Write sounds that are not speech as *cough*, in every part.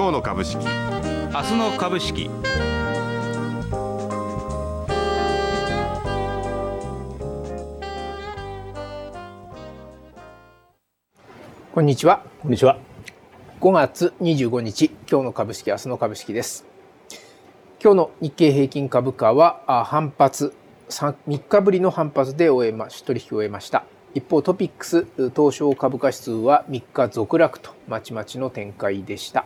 今日の株式明日の株式こんにちは。こんにちは。5月25日、今日の株式、明日の株式です。今日の日経平均株価はあ反発3、3日ぶりの反発で終えま取引を終えました。一方、トピックス東証株価指数は3日続落とまちまちの展開でした。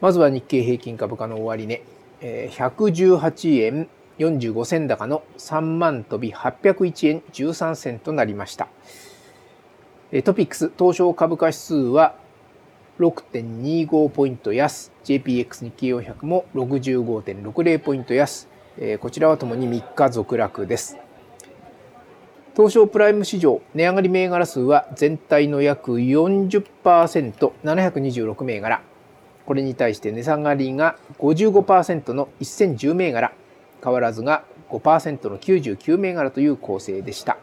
まずは日経平均株価の終値、えー118円45銭高の3万飛び801円13銭となりました。トピックス東証株価指数は6.25ポイント安 JPX 日経400も65.60ポイント安、こちらはともに3日続落です東証プライム市場値上がり銘柄数は全体の約 40%726 銘柄。これに対して値下がりが55%の1010銘柄。変わらずが5%の99銘柄という構成でした。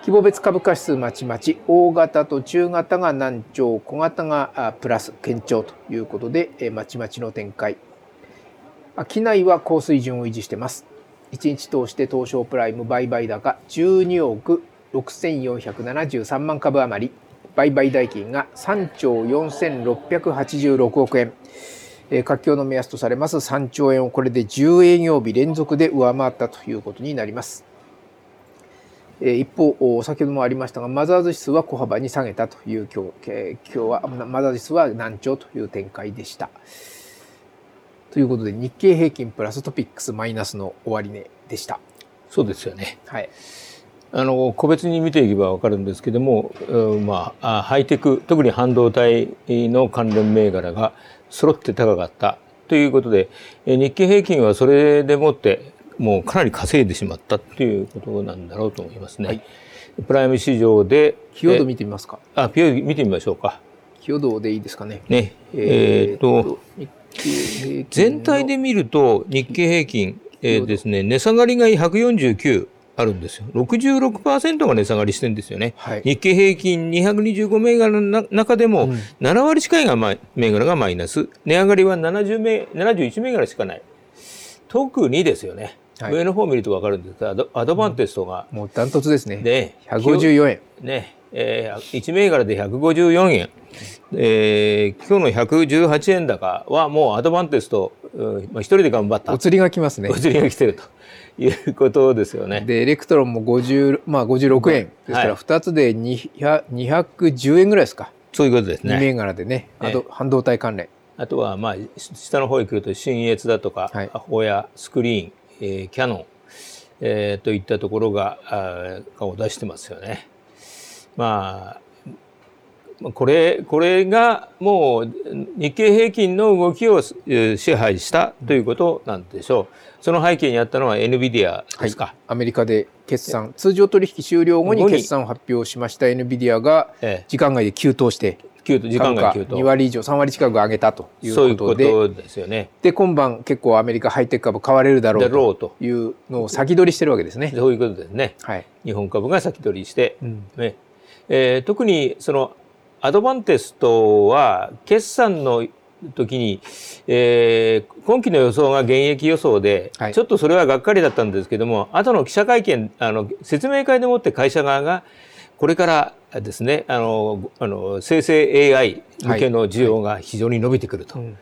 規模別株価指数まちまち大型と中型が難聴小型がプラス堅調ということでまちまちの展開。商いは高水準を維持してます。1日通して東証プライム売買高12億6473万株余り。売買代金が3兆4686億円。えー活況の目安とされます3兆円をこれで10営業日連続で上回ったということになります。一方、先ほどもありましたが、マザーズ指数は小幅に下げたという今日、えー今日は、マザーズ指数は難聴という展開でした。ということで、日経平均プラストピックスマイナスの終値でした。そうですよね。はい。あの個別に見ていけばわかるんですけども、うんまああハイテク特に半導体の関連銘柄が揃って高かったということで、え日経平均はそれでもってもうかなり稼いでしまったということなんだろうと思いますね。はいプライム市場でキヨド見てみますか？あピヨド見てみましょうか。キヨドでいいですかね？ねえーっと日全体で見ると日経平均、えーですね値下がりが149あるんですよ。66%が値下がりしてるんですよね、はい。日経平均225銘柄のな中でもうん。7割近いが銘柄がマイナス。値上がりは70銘71銘柄しかない。特にですよね、はい。上の方を見ると分かるんですがアドアドバンテストが、もうダントツですね。ね。154円。ね、えー、1銘柄で154円、えー今日の118円高はもうアドバンテスト、うんまあ、一人で頑張ったお釣りが来ますねお。釣りが来てると *laughs* いうことですよね。で、エレクトロンも50、まあ56円。ですから、はい2つで200 210円ぐらいですか。そういうことです2ね。銘柄でね、あとええ半導体関連。あとはまあ下の方へ来ると信越だとか、はいあHOYA、スクリーン、えーキャノン、えーといったところがあを出してますよね。まあまあこれこれがもう日経平均の動きをえー支配したということなんでしょう。その背景にあったのは NVIDIA ですか。アメリカで決算、通常取引終了後に決算を発表しました NVIDIA がええ時間外で急騰して、急騰時間が急2騰。割以上、3割近く上げたというそういうことで、ことですよね。で、今晩結構アメリカハイテク株買われるだろうというのを先取りしてるわけですね。そういうことですね。はい。日本株が先取りして、うんねえー特にそのアドバンテストは決算の時に、えー今期の予想が減益予想で、はい。ちょっとそれはがっかりだったんですけども後の記者会見あの説明会でもって会社側がこれからですねあのあの生成 AI 向けの需要が非常に伸びてくると、うん。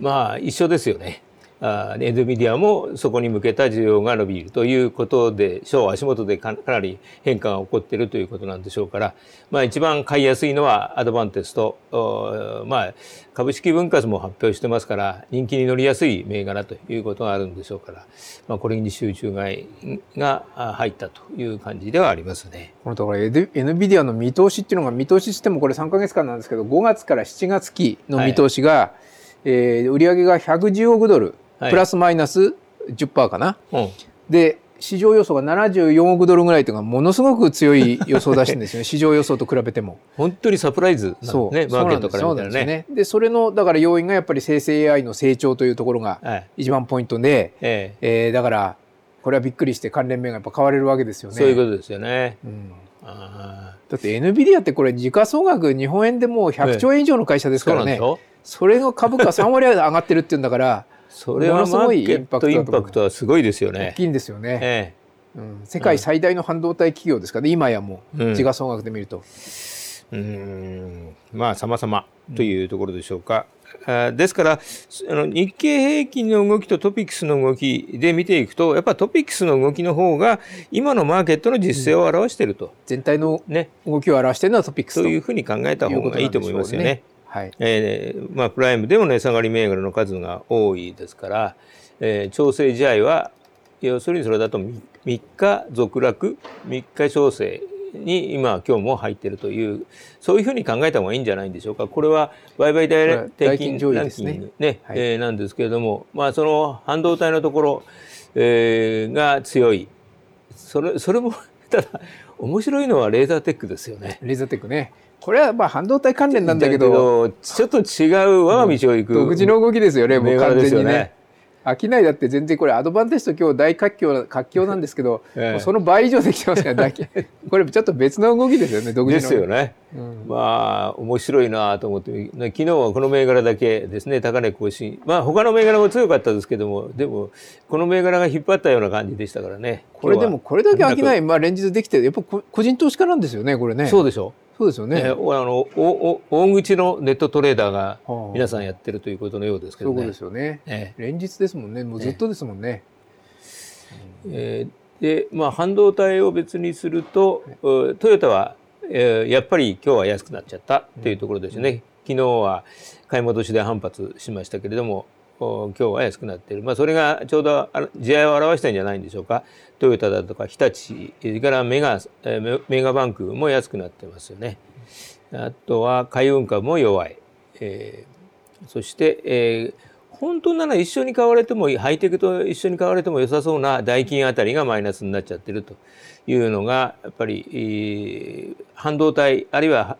まあ一緒ですよね。あエドミディアもそこに向けた需要が伸びるということでしょう。足元でかかなり変化が起こっているということなんでしょうから、まあ、一番買いやすいのはアドバンテスト、おまあ、株式分割も発表してますから人気に乗りやすい銘柄ということがあるんでしょうから、まあ、これに集中買いがあ入ったという感じではありますね。このだから NVIDIA の見通しっていうのが見通ししてもこれ3ヶ月間なんですけど5月から7月期の見通しが、えー売上が110億ドル、はいプラスマイナス10%かな。うんで市場予想が74億ドルぐらいというのがものすごく強い予想を出してるんですよね *laughs* 市場予想と比べても。本当にサプライズなんですそうねマーケットから見たらね。ね。でそれのだから要因がやっぱり生成 AI の成長というところがはい一番ポイントで、ええーだからこれはびっくりして関連銘がやっぱ買われるわけですよえね。そういうことですよね。うんあだって NVIDIA ってこれ時価総額日本円でもう100兆円以上の会社ーですからね。そそれの株価3割上がってるっていうんだからそれはマーケットインパクトはすごいですよね。大。きいんですよね、えうん、世界最大の半導体企業ですからね今やもう。うん。時価総額で見ると、え、うーん。まあ様々というところでしょうか。あですからあの日経平均の動きとトピックスの動きで見ていくとやっぱトピックスの動きの方が今のマーケットの実勢を表していると、全体のね。動きを表しているのはトピックスというふうに考えた方がいいと思いますよね。はい、えーまあ、プライムでも値下がり銘柄の数が多いですから、えー調整試合は要するにそれだと 3, 日続落3日調整に今今日も入っているというそういうふうに考えた方がいいんじゃないんでしょうか。これは売買代これは平均上位ランキングねはい。えーなんですけれども、まあ、その半導体のところ、えーが強い。それそれも *laughs* ただ面白いのはレーザーテックですよね。レーザーテックねこれはまあ半導体関連なんだけどちょっと違う我が道を行く。独自の動きですよねもう完全にね。商いだって全然これアドバンテージと今日大活況活況なんですけど、ええ。その倍以上できてますから大 *laughs* これちょっと別の動きですよね独自の。ですよね。うん。まあ面白いなと思ってね昨日はこの銘柄だけですね高値更新。まあ他の銘柄も強かったですけどもでもこの銘柄が引っ張ったような感じでしたからね。これでもこれだけ商い、まあ、連日できてやっぱこ個人投資家なんですよねこれね。はそうでしょそうですよね、ね、おあのおお大口のネットトレーダーがはあ。皆さんやってるということのようですけどね。そうです。よね。え連日ですもんね。もうずっとですもんね、えー。でまあ半導体を別にすると、うトヨタは、えーやっぱり今日は安くなっちゃったというところですね、昨日は買い戻しで反発しましたけれどもお今日は安くなっている、まあ、それがちょうどあ地合いを表したんじゃないんでしょうか。トヨタだとか日立それからメガ,、メガバンクも安くなってますよね。あとは海運株も弱い、えーそして、えー本当なら一緒に買われてもハイテクと一緒に買われても良さそうな代金あたりがマイナスになっちゃってるというのがやっぱり、えー半導体あるいは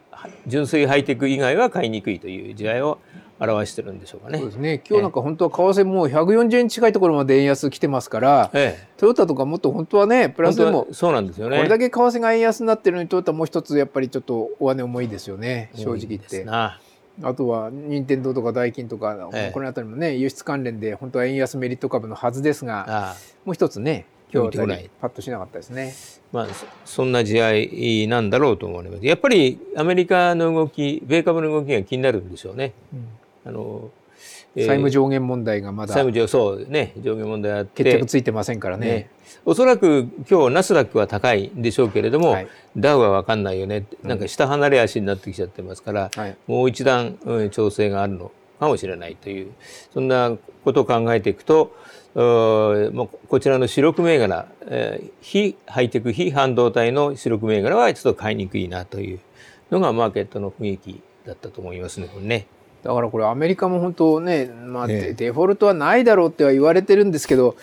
純粋ハイテク以外は買いにくいという時代を表してるんでしょうかねそうで。すね今日なんか本当は為替もう140円近いところまで円安来てますからええ、トヨタとかもっと本当はねププラスでもそうなんですよね。これだけ為替が円安になってるのにトヨタもう一つやっぱりちょっとお金重いですよね正直言ってなあとは任天堂とかダイキンとか、ええこの辺りもね輸出関連で本当は円安メリット株のはずですがもう一つね今日あた見てこないりパッとしなかったですね。まあ、そそんな時代なんだろうと思われます。やっぱりアメリカの動き、米株の動きが気になるんでしょうね。あのえー債務上限問題がまだ。債務上そうね上下問題あって。決着ついてませんからね。ね。おそらく今日ナスダックは高いんでしょうけれども、はい。ダウは分かんないよね。なんか下離れ足になってきちゃってますから、はい。もう一段、うん調整があるのかもしれないというそんなことを考えていくとうこちらの主力銘柄、えー非ハイテク非半導体の主力銘柄はちょっと買いにくいなというのがマーケットの雰囲気だったと思いますねこれね。だからこれアメリカも本当ね、まあ、ねデデフォルトはないだろうっては言われてるんですけど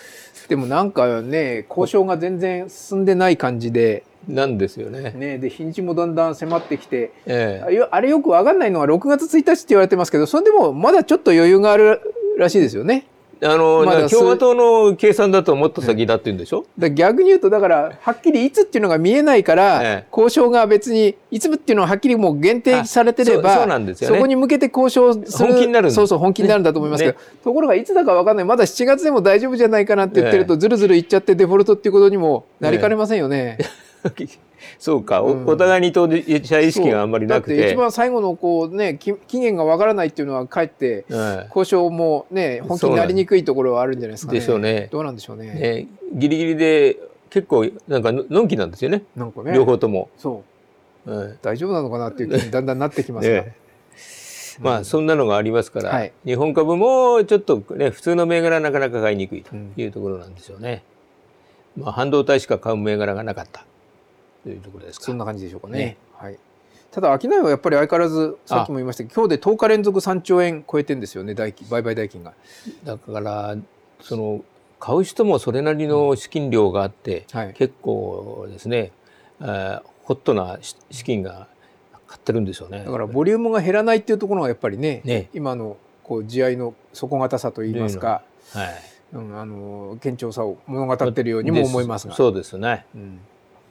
でもなんかね交渉が全然進んでない感じで,、なんですよね。ね、で日にちもだんだん迫ってきてええあれよく分かんないのは6月1日って言われてますけどそれでもまだちょっと余裕があるらしいですよね。あの、まだ共和党の計算だともっと先だって言うんでしょ、だから逆に言うとだからはっきりいつっていうのが見えないから、ええ。交渉が別にいつっていうのははっきりもう限定されてればあそうなんですよね。そこに向けて交渉する本気になるんそうそう本気になるんだと思いますけど、ねところがいつだか分かんない。まだ7月でも大丈夫じゃないかなって言ってると、ずるずるいっちゃってデフォルトっていうことにもなりかねませんよね。*laughs* そうか、おうん。お互いに当事者意識があんまりなくて。て。一番最後のこうねき期限が分からないっていうのはかえってえ交渉もね本気になりにくいところはあるんじゃないですかね。でしょうね。どうなんでしょうね。えねギリギリで結構なんかののんきなんですよね。なんかね。両方とも。そう。え大丈夫なのかなっていう気にだんだんなってきますが。*laughs* ね。まあそんなのがありますから、はい。日本株もちょっとね普通の銘柄はなかなか買いにくいというところなんでしょうね。まあ半導体しか買う銘柄がなかったというところですか？そんな感じでしょうかね。ねはい。ただ商いはやっぱり相変わらずさっきも言いましたけど今日で10日連続3兆円超えてんですよね代金売買代金が。だからその買う人もそれなりの資金量があって、はい。結構ですね、えーホットなし資金が買ってるんでしょうね。だからボリュームが減らないっていうところがやっぱりねね今のこう地合いの底堅さといいますか、はい、うん、あの堅調さを物語ってるようにも思いますが。そうですね。うん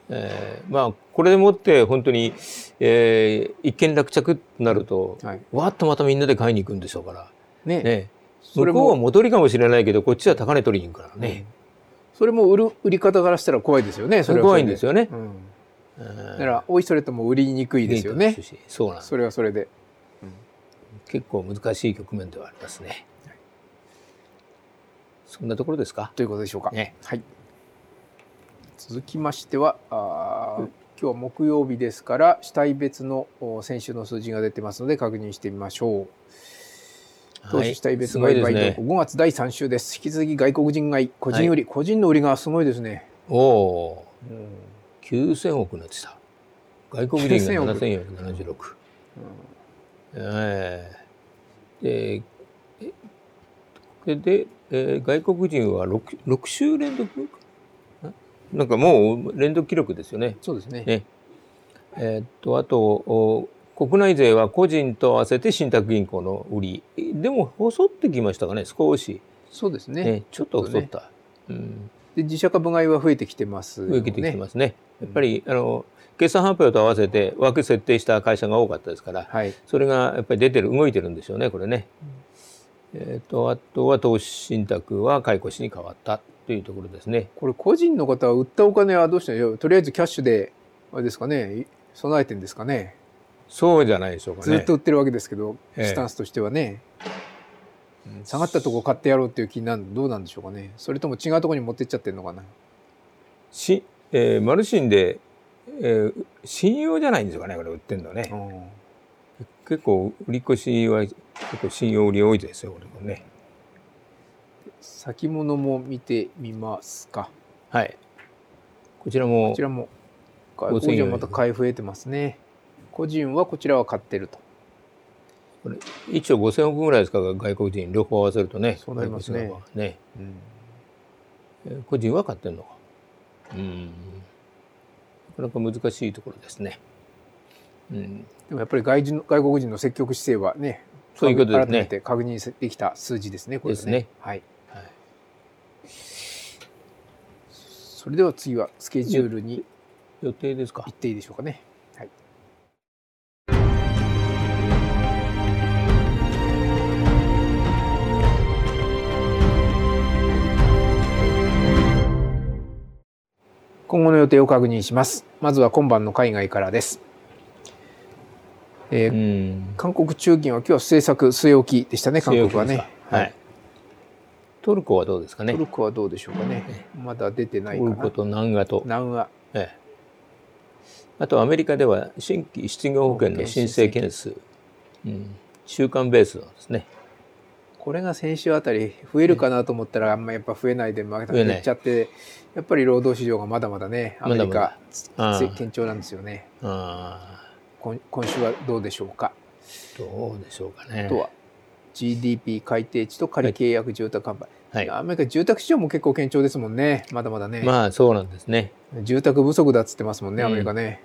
えー、まあこれでもって本当に、えー、一見落着となると、はい、わっとまたみんなで買いに行くんでしょうから。ね。ね。向こうは戻りかもしれないけどこっちは高値取りに行くからね、うん、それも売る売り方からしたら怖いですよね。それ怖いんですよね、うん、だからおいそれとも売りにくいですよね。そうなんそれはそれで、うん、結構難しい局面ではありますね、はい、そんなところです。かということで。しょうか、ね、はい続きましてはあ今日は木曜日ですから主体別の先週の数字が出てますので確認してみましょう。投資主体別売買動向、5月第3週です。引き続き外国人買い、個人売り、はい、個人の売りがすごいですね。おお、うん、9000億になってた。外国人が7476。うん、えー、で、これで、えー、外国人は 6, 6週連続？なんかもう連続記録ですよね。そうですね。ねえー、っとあと国内税は個人と合わせて信託銀行の売りでも細ってきましたかね少し。そうですね。ねちょっと細った。ね、うん、で自社株買いは増えてきてます、ね、増えてきてますね。やっぱり、あの決算発表と合わせて枠設定した会社が多かったですから、はい、それがやっぱり出てる動いてるんでしょうねこれね。うん、えーと、あとは投資信託は買い越しに変わったというところですね。これ個人の方は売ったお金はどうしてとりあえずキャッシュであれですかね備えてんですかね。そうじゃないでしょうかね。ずっと売ってるわけですけど、スタンスとしてはね。下がったとこ買ってやろうっていう気になるどうなんでしょうかね。それとも違うところに持ってっちゃってるのかな。し、えー、マルシンで、えー、信用じゃないんですかねこれ売ってんのね。結構売り越しは結構信用売り多いですよこれもね。先物も見てみますか。はい。こちらも。こちらも。個人はまた買い増えてますね。個人はこちらは買ってると。これ1兆5000億ぐらいですか？外国人両方合わせるとね。そうなりますね。ね。うん、個人は買ってるのか？うん。なかなか難しいところですね。うん、でもやっぱり外人外国人の積極姿勢はね、そういうことですね。改めて確認できた数字ですね。これですね。はい。それでは次はスケジュールに予定ですか？行っていいでしょうかね。はい、今後の予定を確認します。まずは今晩の海外からです。えー、韓国中銀は今日は政策据え置きでしたね、韓国はね。はい。トルコはどうですかね？トルコはどうでしょうかね？まだ出てないかな。トルコと南アと。南ア。ええ。あとアメリカでは新規失業保険の申請件数、うん、週間ベースなんですね。これが先週あたり増えるかなと思ったらあんまやっぱ増えないでまた減っちゃってやっぱり労働市場がまだまだねアメリカ堅調なんですよね。今週はどうでしょうか？どうでしょうかね。あとは GDP 改定値と仮契約住宅販売。はい、アメリカ住宅市場も結構堅調ですもんね。まだまだね。まあそうなんですね。住宅不足だっつってますもんね、アメリカね。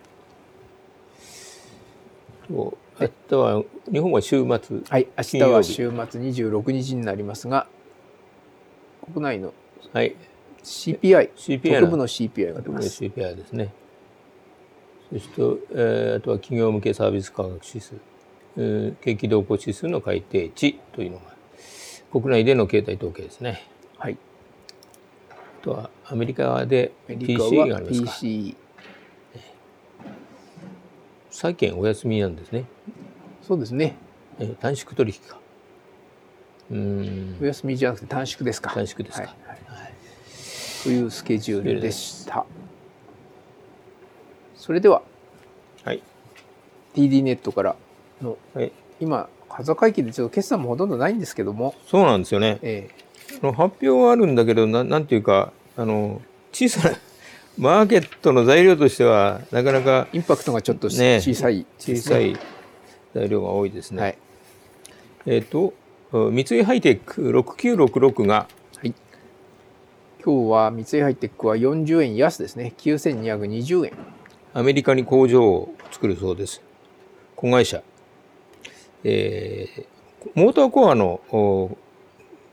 うん、あとは日本は週末。はい、明日は週末26日になりますが、国内の CPI、CPI 局部の CPI が出ます。CPI ですね。そして、えー、あとは企業向けサービス価格指数。景気動向指数の改定値というのが国内での経済統計ですね。はい。あとはアメリカで PC がありますか？PC。債券お休みなんですね。そうですね。え短縮取引か。うん。お休みじゃなくて短縮ですか？短縮ですか。はいはい、というスケジュールでした。それでは、はい、TD ネットからの、はい、今風会期でちょっと決算もほとんどないんですけども。そうなんですよね、ええ、発表はあるんだけどななんていうかあの小さな *laughs* マーケットの材料としてはなかなかインパクトがちょっと小さい、ね、小さい材料が多いですね、はい、えっ、ー、と三井ハイテク6966が。はい。今日は三井ハイテクは40円安ですね。9220円。アメリカに工場を作るそうです。子会社えー、モーターコアの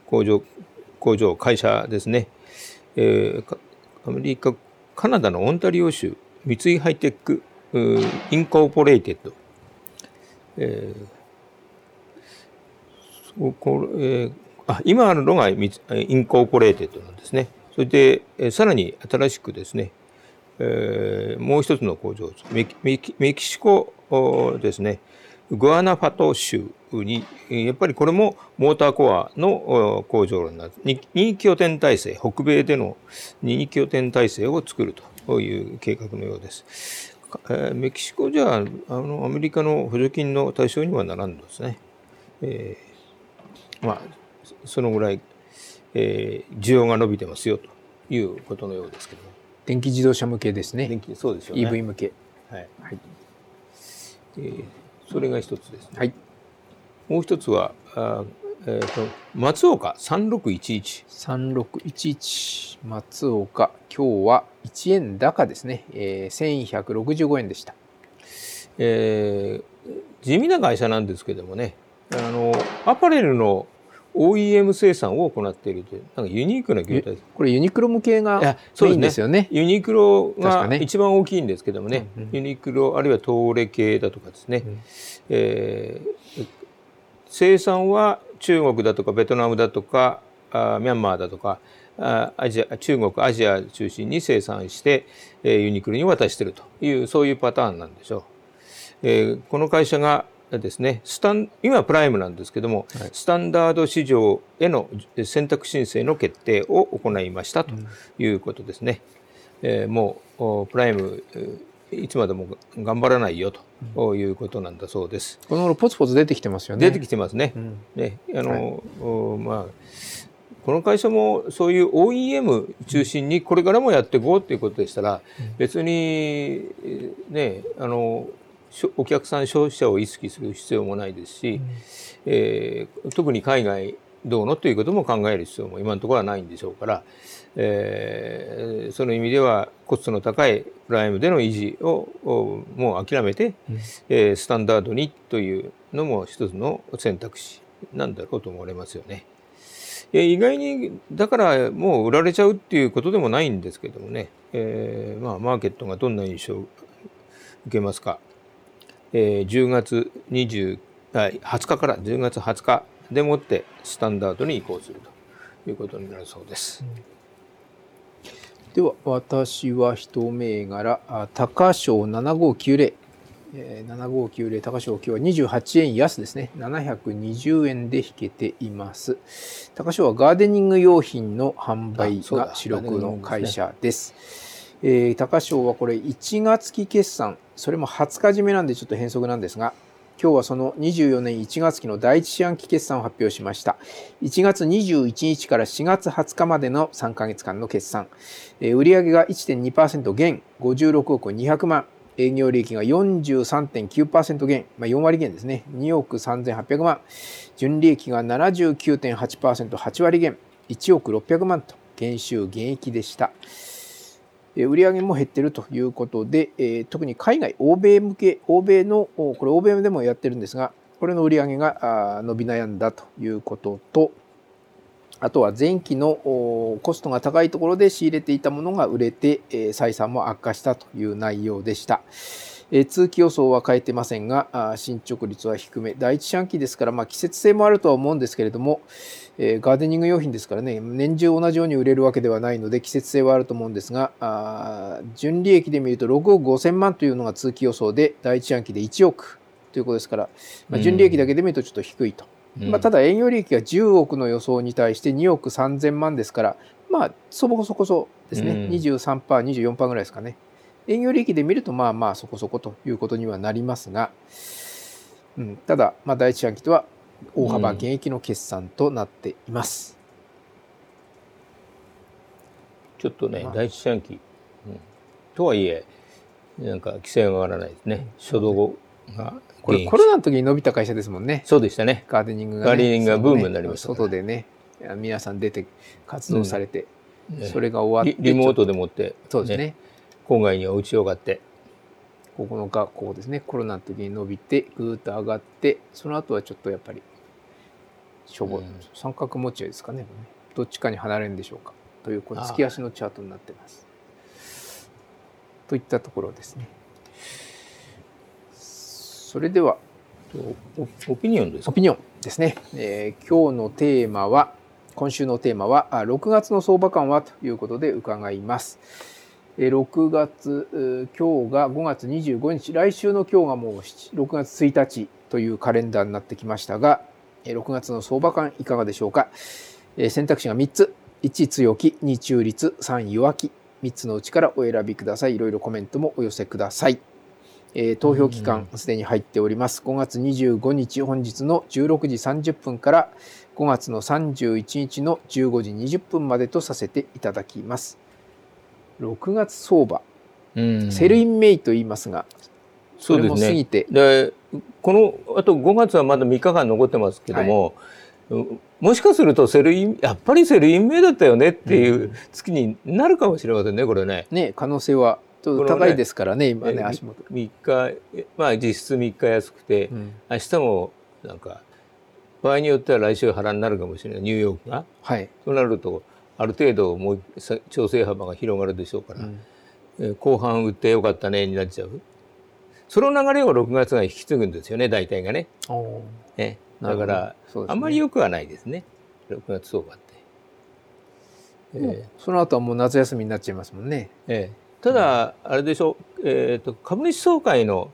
工場、工場、会社ですね、えー、アメリカ、カナダのオンタリオ州三井ハイテックインコーポレイテッド、えー、そこえー、あ今あるのがインコーポレーテッドなんですね。それで、えー、さらに新しくですね、えー、もう一つの工場メキメキシコですね。グアナファト州にやっぱりこれもモーターコアの工場になる2拠点体制北米での2拠点体制を作るという計画のようです。えー、メキシコじゃあのアメリカの補助金の対象にはならんのですね。えー、まあそのぐらい、えー、需要が伸びてますよということのようですけども。電気自動車向けですね。電気そうですよね。EV 向け。はい。はい、えー、それが一つですね。はい。もう一つは、あえーと、松岡3611。3611松岡今日は1円高ですね、えー、1165円でした、えー、地味な会社なんですけどもねあのアパレルの OEM 生産を行っているというなんかユニークな業態です。これユニクロ向けがメインですよね、ね、ユニクロが一番大きいんですけどもね、うんうん、ユニクロあるいは東レ系だとかですね、うん、えー、生産は中国だとかベトナムだとかあミャンマーだとかあアジア中国アジア中心に生産して、えー、ユニクロに渡しているというそういうパターンなんでしょう。えー、この会社がですねスタン今プライムなんですけども、はい、スタンダード市場への選択申請の決定を行いましたということですね。うん、えー、もうプライムいつまでも頑張らないよということなんだそうです。この頃ポツポツ出てきてますよね。出てきてますね。うん、ねあの、はい、まあこの会社もそういう OEM 中心にこれからもやっていこうということでしたら、別にねあのお客さん消費者を意識する必要もないですし、えー、特に海外どうのということも考える必要も今のところはないんでしょうから、えー、その意味ではコストの高いプライムでの維持をもう諦めて、うん、えー、スタンダードにというのも一つの選択肢なんだろうと思われますよね。意外にだからもう売られちゃうっていうことでもないんですけどもね、えー、まあマーケットがどんな印象を受けますか、えー、10月20あ20日から10月20日でもってスタンダードに移行するということになるそうです。うん、では私は一銘柄高商7590え7590高潮今日は28円安ですね。720円で引けています。高潮はガーデニング用品の販売が主力の会社です。えー、高潮はこれ1月期決算、それも20日締めなんでちょっと変則なんですが、今日はその24年1月期の第一四半期決算を発表しました。1月21日から4月20日までの3ヶ月間の決算。えー、売上が1.2%減、56億200万。営業利益が43.9%減、まあ、4割減ですね。2億3800万。純利益が79.8%、8割減。1億600万と減収減益でした。売上も減ってるということで、特に海外、欧米向け、欧米の、これ欧米でもやってるんですが、これの売り上げが伸び悩んだということと、あとは前期のコストが高いところで仕入れていたものが売れて採算も悪化したという内容でした。通期予想は変えてませんが、進捗率は低め。第一四半期ですから、まあ、季節性もあるとは思うんですけれども、ガーデニング用品ですからね、年中同じように売れるわけではないので、季節性はあると思うんですが、純利益で見ると6億5000万というのが通期予想で、第一四半期で1億ということですから、まあ、純利益だけで見るとちょっと低いと。まあ、ただ営業利益が10億の予想に対して2億3000万ですから、まあ、そこそこそですね、うん、23%、24%ぐらいですかね。営業利益で見ると、まあまあそこそこということにはなりますが、うん、ただ、まあ、第一四半期とは大幅減益の決算となっています。ちょっとね、まあ、第一四半期、うん、とはいえ、なんか規制が上がらないですね。初動がこれコロナの時に伸びた会社ですもんね。そうでしたね。ガーデニングが、ね、ガーデニングがブームになりました、ね、外でね、皆さん出て活動されて、うん、それが終わってリ。リモートでもって、そうですね。郊外にお家を買って。9日、こうですね、コロナの時に伸びて、ぐーっと上がって、その後はちょっとやっぱり、しょぼ、うん、三角持ち合いですかね。どっちかに離れるんでしょうか。という、この月足のチャートになってます。といったところですね。それではオピニオンですオピニオンですね、えー、今日のテーマは今週のテーマは6月の相場感は？ということで伺います。6月今日が5月25日。来週の今日がもう6月1日というカレンダーになってきましたが6月の相場感いかがでしょうか？選択肢が3つ。1強気。2中立。3弱気。3つのうちからお選びください。いろいろコメントもお寄せください。えー、投票期間すでに入っております。5月25日。本日の16時30分から5月の31日の15時20分までとさせていただきます。6月相場、 Sell in May と言いますが、それも過ぎて、でこのあと5月はまだ3日間残ってますけども、はい、もしかすると Sell in やっぱり Sell in May だったよねっていう月になるかもしれませんねこれね。ね可能性はちょっと高いですからね、今ね、足元。3日、まあ実質3日安くて、うん、明日もなんか、場合によっては来週腹になるかもしれない、ニューヨークが。はい。となると、ある程度もう調整幅が広がるでしょうから、うん、後半売ってよかったねになっちゃう。その流れを6月が引き継ぐんですよね、大体がね。ねだから、ね、あんまり良くはないですね、6月相場って。えー、その後はもう夏休みになっちゃいますもんね。ええただ、あれでしょう、えーと、株主総会の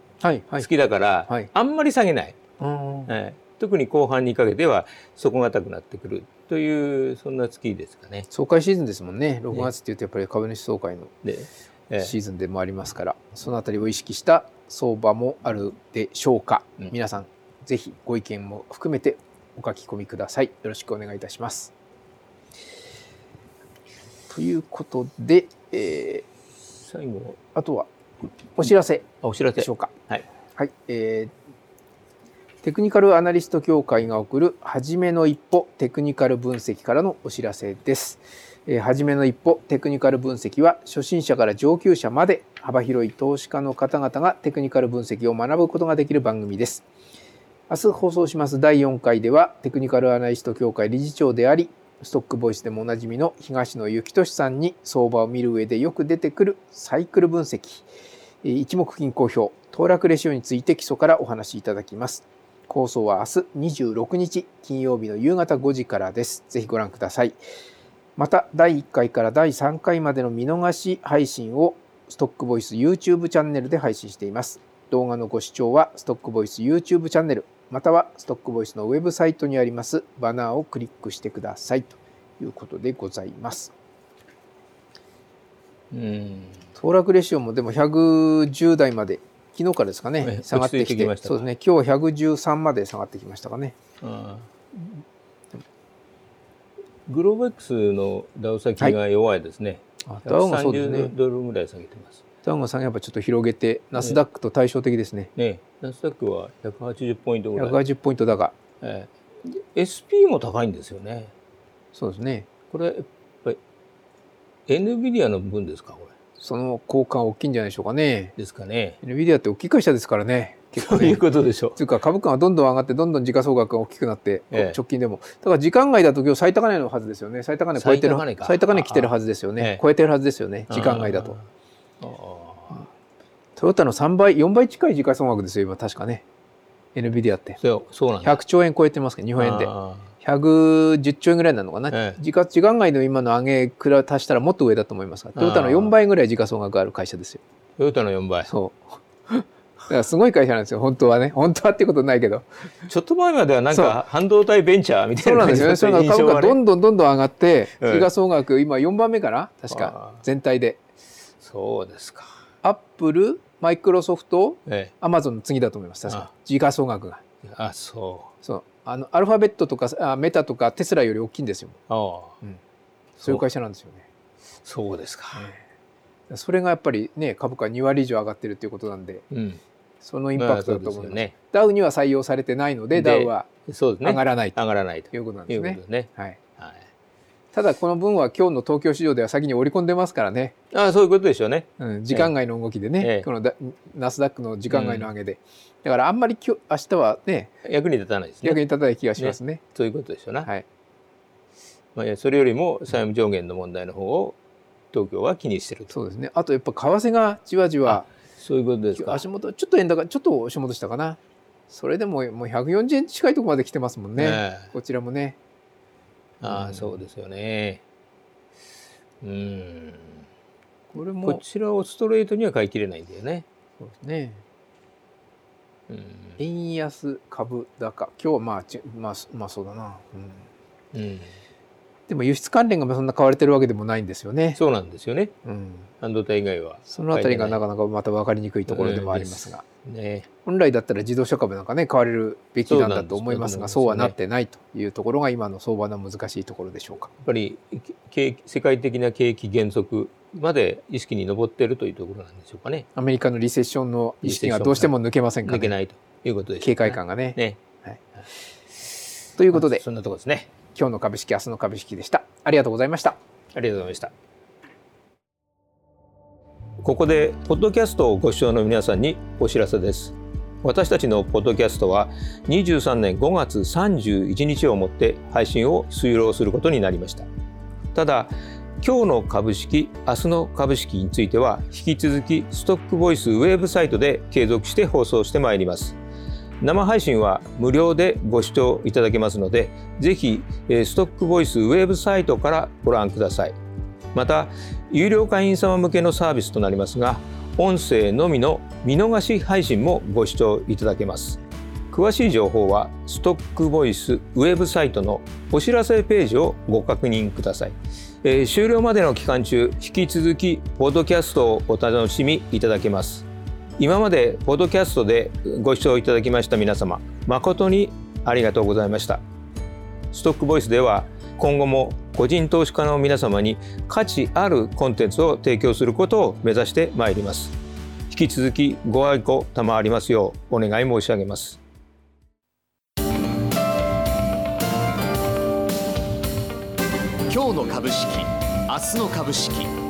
月だから、はい。はい、あんまり下げない、はい、特に後半にかけては底堅くなってくるというそんな月ですかね。総会シーズンですもんね。6月っていうとやっぱり株主総会のシーズンでもありますから、そのあたりを意識した相場もあるでしょうか、うん、皆さんぜひご意見も含めてお書き込みください。よろしくお願いいたします。ということで、えー最後あとはお知らせお知らせ。でしょうか。はい、はい。えー、テクニカルアナリスト協会が送る初めの一歩テクニカル分析からのお知らせです。え、初めの一歩テクニカル分析は初心者から上級者まで幅広い投資家の方々がテクニカル分析を学ぶことができる番組です。明日放送します第4回ではテクニカルアナリスト協会理事長でありストックボイスでもおなじみの東野幸俊さんに相場を見る上でよく出てくるサイクル分析一目均衡表騰落レシオについて基礎からお話しいただきます放送は明日26日金曜日の夕方5時からです。ぜひご覧ください。また第1回から第3回までの見逃し配信をストックボイス YouTube チャンネルで配信しています。動画のご視聴はストックボイス YouTube チャンネルまたはストックボイスのウェブサイトにあります。バナーをクリックしてください。ということでございます。うん。騰落レシオもでも110台まで昨日からですかね下がってきてそうですね今日は113まで下がってきましたかね。グローバックスのダウ先が弱いですね。はい、ダウがそうですね。ドルぐらい下げてます。ダウが下げやっぱちょっと広げてナスダックと対照的ですね。ねナスダックは180ポイントぐらい。180ポイント高。ええ、SP も高いんですよね。そうですね。これやっぱり NVIDIA の分ですかこれ？その効果大きいんじゃないでしょうかね。ですかね。NVIDIA って大きい会社ですからね。結構、ね、そういうことでしょう。というか株価がどんどん上がってどんどん時価総額が大きくなって、ええ、直近でも。だから時間外だと今日最高値のはずですよね。最高値超えてる。最高値来てるはずですよね。え、超えてるはずですよね。時間外だと。トヨタの3倍、4倍近い時価総額ですよ、今、確かね。NVIDIA って。そう、そうなん100兆円超えてますけど、日本円で。110兆円ぐらいなのかな？ええ、時価、時間外の今の上げくら足したらもっと上だと思いますが、トヨタの4倍ぐらい時価総額ある会社ですよ。トヨタの4倍。そう。*laughs* だからすごい会社なんですよ、本当はね。本当はってことないけど。ちょっと前まではなんか半導体ベンチャーみたいな感じそうなんですよね。それが株価どんどんどんどん上がって、時価総額今4番目かな？確か。全体で。そうですか。アップル、マイクロソフト、アマゾンの次だと思います確か時価総額があそうそうあのアルファベットとかあメタとかテスラより大きいんですよ。あ、うん、そういう会社なんですよね。そうですか、ね、それがやっぱりね株価2割以上上がってるっていうことなんで、うん、そのインパクトだと思います,、ね、ダウには採用されてないのでダウは上がらない上がらないということなんですね。ね。はいただこの分は今日の東京市場では先に織り込んでますからね。ああそういうことでしょうね。うん、時間外の動きでね、ええ、このナスダックの時間外の上げで、うん、だからあんまり今日明日はね役に立たないですね。役に立たない気がしますね。ね。そういうことでしょうな。はい。まあそれよりも債務上限の問題の方を東京は気にしてると。そうですね。あとやっぱ為替がじわじわ。そういうことですか。足元ちょっと円高ちょっと押し戻したかな。それでももう140円近いところまで来てますもんね、ええ。こちらもねああうんそうですよね。うん。ここれも。ちらをストレートには買い切れないんだよね、そうですね。うん。円安株高。今日はまあちまあまあそうだな、うん、うん、でも輸出関連がそんな買われてるわけでもないんですよね、そうなんですよね。うん、半導体以外は。そのあたりがなかなかまた分かりにくいところでもありますが、ね本来だったら自動車株なんかね買われるべきなんだと思いますがそううはなってないというところが今の相場の難しいところでしょうか。やっぱり景気世界的な景気減速まで意識に上っているというところなんでしょうかねアメリカのリセッションの意識がどうしても抜けませんかね。抜けないということでしょう警戒感がね。ねということでそんなところですね今日の株式明日の株式でした。ありがとうございました。ありがとうございましたここでポッドキャストをご視聴の皆さんにお知らせです私たちのポッドキャストは23年5月31日をもって配信を終了することになりました。ただ今日の株式明日の株式については引き続きストックボイスウェブサイトで継続して放送してまいります。生配信は無料でご視聴いただけますのでぜひストックボイスウェブサイトからご覧ください。また有料会員様向けのサービスとなりますが音声のみの見逃し配信もご視聴いただけます。詳しい情報はストックボイスウェブサイトのお知らせページをご確認ください、えー終了までの期間中引き続きポッドキャストをお楽しみいただけます。今までポッドキャストでご視聴いただきました皆様誠にありがとうございました。ストックボイスでは今後も個人投資家の皆様に価値あるコンテンツを提供することを目指してまいります。引き続きご愛顧賜りますようお願い申し上げます。今日の株式明日の株式。